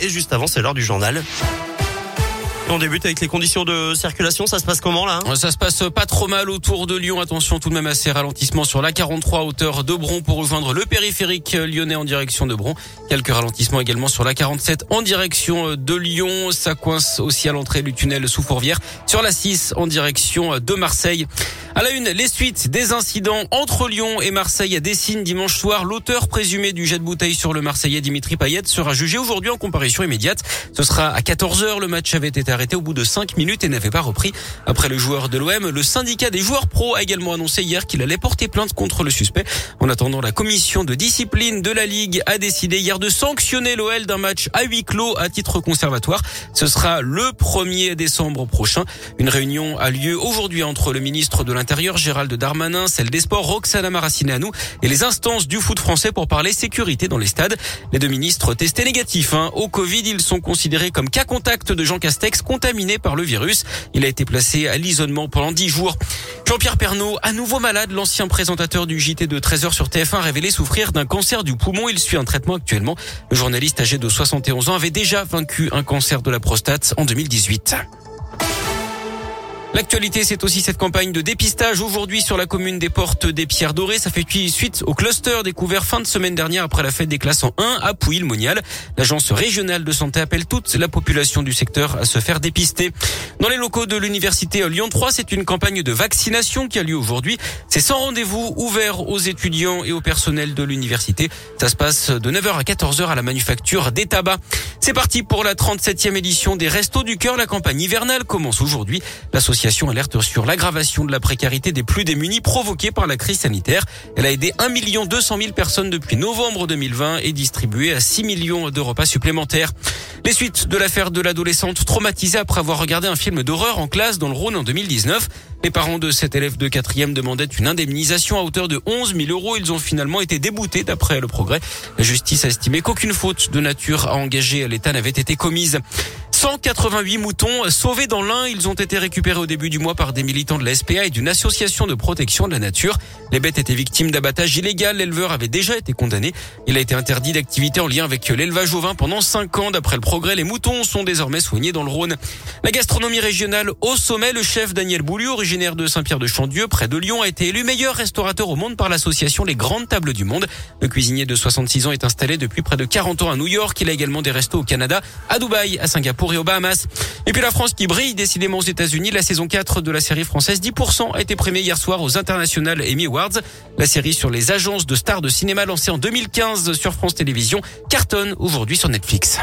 Et juste avant, c'est l'heure du journal. On débute avec les conditions de circulation. Ça se passe comment là hein Ça se passe pas trop mal autour de Lyon. Attention tout de même à ces ralentissements sur la 43 hauteur de Bron pour rejoindre le périphérique lyonnais en direction de Bron. Quelques ralentissements également sur la 47 en direction de Lyon. Ça coince aussi à l'entrée du tunnel sous Fourvière. Sur la 6 en direction de Marseille. À la une, les suites des incidents entre Lyon et Marseille à Dessine dimanche soir. L'auteur présumé du jet de bouteille sur le Marseillais Dimitri Payet sera jugé aujourd'hui en comparution immédiate. Ce sera à 14h. Le match avait été arrêté au bout de 5 minutes et n'avait pas repris. Après le joueur de l'OM, le syndicat des joueurs pro a également annoncé hier qu'il allait porter plainte contre le suspect. En attendant, la commission de discipline de la Ligue a décidé hier de sanctionner l'OL d'un match à huis clos à titre conservatoire. Ce sera le 1er décembre prochain. Une réunion a lieu aujourd'hui entre le ministre de l'Intérieur Gérald Darmanin, celle des Sports Roxana Maracineanu et les instances du foot français pour parler sécurité dans les stades. Les deux ministres testés négatifs hein. au Covid, ils sont considérés comme cas contact de Jean Castex contaminé par le virus. Il a été placé à l'isolement pendant dix jours. Jean-Pierre Pernaud, à nouveau malade, l'ancien présentateur du JT de 13h sur TF1 révélé souffrir d'un cancer du poumon. Il suit un traitement actuellement. Le journaliste âgé de 71 ans avait déjà vaincu un cancer de la prostate en 2018. L'actualité, c'est aussi cette campagne de dépistage aujourd'hui sur la commune des Portes des Pierres Dorées. Ça fait suite au cluster découvert fin de semaine dernière après la fête des classes en 1 à Pouilly-le-Monial. L'agence régionale de santé appelle toute la population du secteur à se faire dépister. Dans les locaux de l'université Lyon 3, c'est une campagne de vaccination qui a lieu aujourd'hui. C'est sans rendez-vous ouvert aux étudiants et au personnel de l'université. Ça se passe de 9h à 14h à la manufacture des tabacs. C'est parti pour la 37e édition des Restos du Cœur. La campagne hivernale commence aujourd'hui. L'association alerte sur l'aggravation de la précarité des plus démunis provoquée par la crise sanitaire. Elle a aidé 1 200 000 personnes depuis novembre 2020 et distribué à 6 millions de repas supplémentaires. Les suites de l'affaire de l'adolescente traumatisée après avoir regardé un film d'horreur en classe dans le Rhône en 2019. Les parents de cet élève de quatrième demandaient une indemnisation à hauteur de 11 000 euros. Ils ont finalement été déboutés d'après le progrès. La justice a estimé qu'aucune faute de nature à engager l'État n'avait été commise. 188 moutons sauvés dans l'Ain. Ils ont été récupérés au début du mois par des militants de la SPA et d'une association de protection de la nature. Les bêtes étaient victimes d'abattage illégal. L'éleveur avait déjà été condamné. Il a été interdit d'activité en lien avec l'élevage au vin pendant 5 ans. D'après le progrès, les moutons sont désormais soignés dans le Rhône. La gastronomie régionale au sommet. Le chef Daniel Boulieu, originaire de Saint-Pierre-de-Chandieu, près de Lyon, a été élu meilleur restaurateur au monde par l'association Les Grandes Tables du Monde. Le cuisinier de 66 ans est installé depuis près de 40 ans à New York. Il a également des restos au Canada, à Dubaï, à Et. Et puis la France qui brille décidément aux États-Unis. La saison 4 de la série française 10% a été primée hier soir aux International Emmy Awards. La série sur les agences de stars de cinéma lancée en 2015 sur France Télévisions cartonne aujourd'hui sur Netflix.